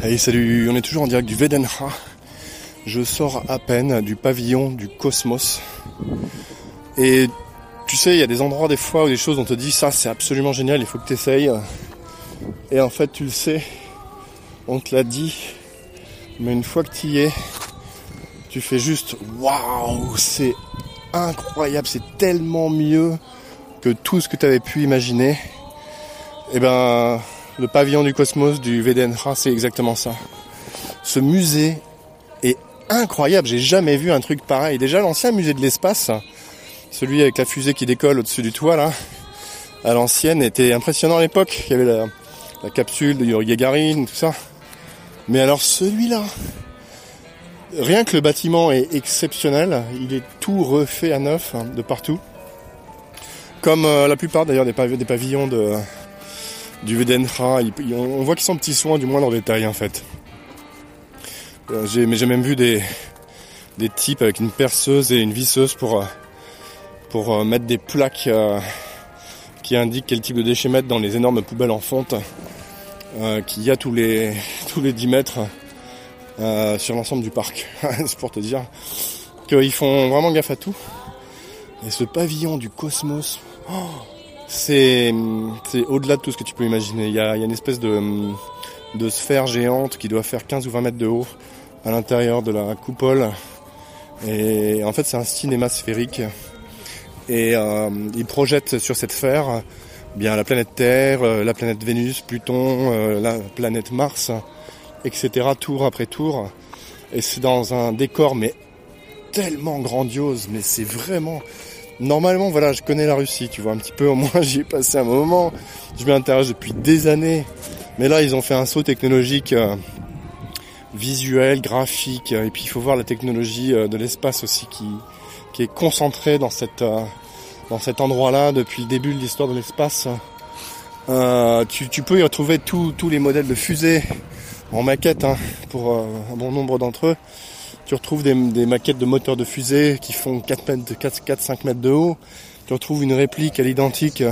Hey salut, on est toujours en direct du Vedenha. Je sors à peine du pavillon du Cosmos. Et tu sais, il y a des endroits des fois où des choses on te dit ça c'est absolument génial, il faut que tu essayes. Et en fait tu le sais, on te l'a dit. Mais une fois que tu y es, tu fais juste waouh, c'est incroyable, c'est tellement mieux que tout ce que tu avais pu imaginer. Et eh ben le pavillon du cosmos du VDNH, c'est exactement ça. Ce musée est incroyable, j'ai jamais vu un truc pareil. Déjà l'ancien musée de l'espace, celui avec la fusée qui décolle au-dessus du toit là, à l'ancienne, était impressionnant à l'époque. Il y avait la, capsule de Yuri Gagarin, tout ça. Mais alors celui-là, rien que le bâtiment est exceptionnel, il est tout refait à neuf hein, de partout. Comme euh, la plupart d'ailleurs des pavillons de, du VDNRA. On voit qu'ils sont petits soins, du moins dans détail en fait. Euh, mais j'ai même vu des, des types avec une perceuse et une visseuse pour, euh, pour euh, mettre des plaques qui indiquent quel type de déchets mettre dans les énormes poubelles en fonte qu'il y a tous les, tous les 10 mètres sur l'ensemble du parc. C'est pour te dire qu'ils font vraiment gaffe à tout. Et ce pavillon du cosmos, oh, c'est au-delà de tout ce que tu peux imaginer. Il y a, une espèce de, sphère géante qui doit faire 15 ou 20 mètres de haut à l'intérieur de la coupole. Et en fait, c'est un cinéma sphérique. Et euh, il projette sur cette sphère bien la planète Terre, euh, la planète Vénus, Pluton, euh, la planète Mars, etc. Tour après tour. Et c'est dans un décor mais tellement grandiose, mais c'est vraiment Normalement, voilà, je connais la Russie, tu vois, un petit peu, au moins j'y ai passé un moment, je m'intéresse depuis des années, mais là ils ont fait un saut technologique euh, visuel, graphique, et puis il faut voir la technologie euh, de l'espace aussi qui, qui est concentrée dans, cette, euh, dans cet endroit-là depuis le début de l'histoire de l'espace. Tu, tu, peux y retrouver tous les modèles de fusées en maquette hein, pour un bon nombre d'entre eux. Tu retrouves des, maquettes de moteurs de fusée qui font 4 mètres, 4, 5 mètres de haut. Tu retrouves une réplique à l'identique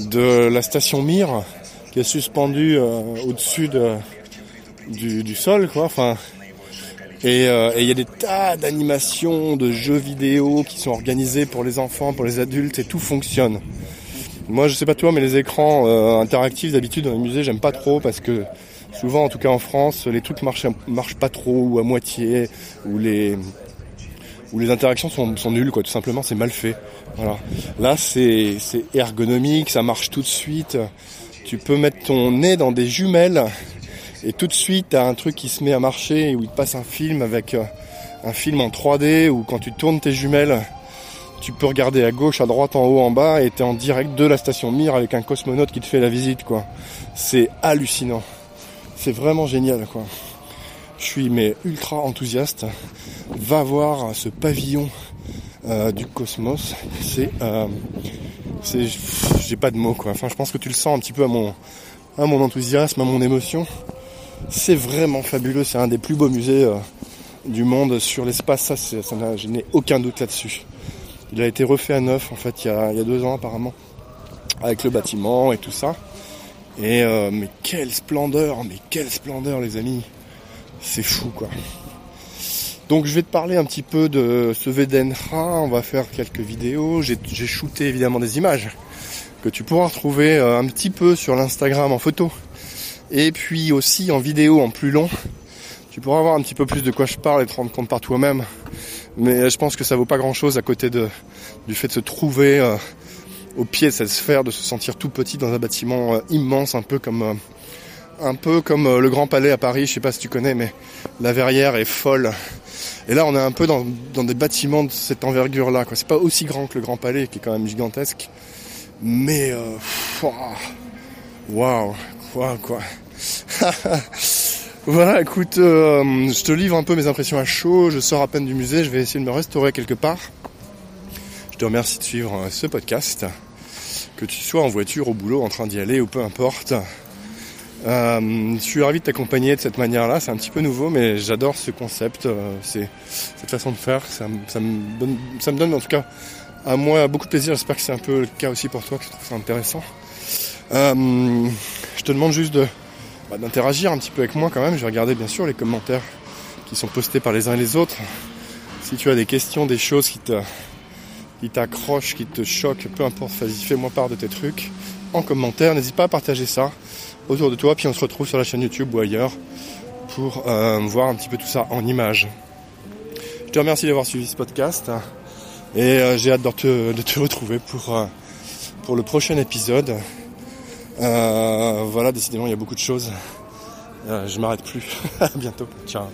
de la station Mir qui est suspendue euh, au-dessus du, sol, quoi. Enfin, euh, et il y a des tas d'animations, de jeux vidéo qui sont organisés pour les enfants, pour les adultes, et tout fonctionne. Moi, je sais pas toi, mais les écrans euh, interactifs d'habitude dans les musées, j'aime pas trop parce que souvent, en tout cas en France, les trucs marchent, marchent pas trop ou à moitié, ou les, où les interactions sont, nulles. Tout simplement, c'est mal fait. Là, c'est, ergonomique, ça marche tout de suite. Tu peux mettre ton nez dans des jumelles et tout de suite, t'as un truc qui se met à marcher où il te passe un film avec euh, un film en 3D ou quand tu tournes tes jumelles, tu peux regarder à gauche, à droite, en haut, en bas et t'es en direct de la station Mir avec un cosmonaute qui te fait la visite. C'est hallucinant. C'est vraiment génial quoi. Je suis mais ultra enthousiaste. Va voir ce pavillon euh, du cosmos. C'est, euh, j'ai pas de mots quoi. Enfin, je pense que tu le sens un petit peu à mon, enthousiasme, à mon émotion. C'est vraiment fabuleux. C'est un des plus beaux musées euh, du monde sur l'espace. Ça, ça je n'ai aucun doute là-dessus. Il a été refait à neuf en fait il y a deux ans apparemment, avec le bâtiment et tout ça. Et euh, mais quelle splendeur, mais quelle splendeur les amis. C'est fou quoi. Donc je vais te parler un petit peu de ce Vedenra, on va faire quelques vidéos, j'ai shooté évidemment des images que tu pourras retrouver euh, un petit peu sur l'Instagram en photo et puis aussi en vidéo en plus long. Tu pourras voir un petit peu plus de quoi je parle et te rendre compte par toi-même. Mais je pense que ça vaut pas grand chose à côté de, du fait de se trouver euh, au pied de cette sphère, de se sentir tout petit dans un bâtiment euh, immense, un peu comme euh, un peu comme euh, le Grand Palais à Paris. Je sais pas si tu connais, mais la verrière est folle. Et là, on est un peu dans, des bâtiments de cette envergure-là. C'est pas aussi grand que le Grand Palais, qui est quand même gigantesque, mais waouh, quoi, quoi. voilà, écoute, je te livre un peu mes impressions à chaud. Je sors à peine du musée. Je vais essayer de me restaurer quelque part. Je te remercie de suivre ce podcast que tu sois en voiture, au boulot, en train d'y aller ou peu importe. Euh, je suis ravi de t'accompagner de cette manière-là. C'est un petit peu nouveau, mais j'adore ce concept. Euh, c'est cette façon de faire. Ça, me donne, en tout cas à moi beaucoup de plaisir. J'espère que c'est un peu le cas aussi pour toi, que tu trouves ça intéressant. Euh, je te demande juste bah, d'interagir un petit peu avec moi quand même. Je vais regarder bien sûr les commentaires qui sont postés par les uns et les autres. Si tu as des questions, des choses qui te qui t'accrochent, qui te choquent, peu importe, vas-y, fais-moi part de tes trucs en commentaire. N'hésite pas à partager ça autour de toi. Puis on se retrouve sur la chaîne YouTube ou ailleurs pour euh, voir un petit peu tout ça en images. Je te remercie d'avoir suivi ce podcast et euh, j'ai hâte de te, de te, retrouver pour, euh, pour le prochain épisode. voilà, décidément, il y a beaucoup de choses. je m'arrête plus. à bientôt. Ciao.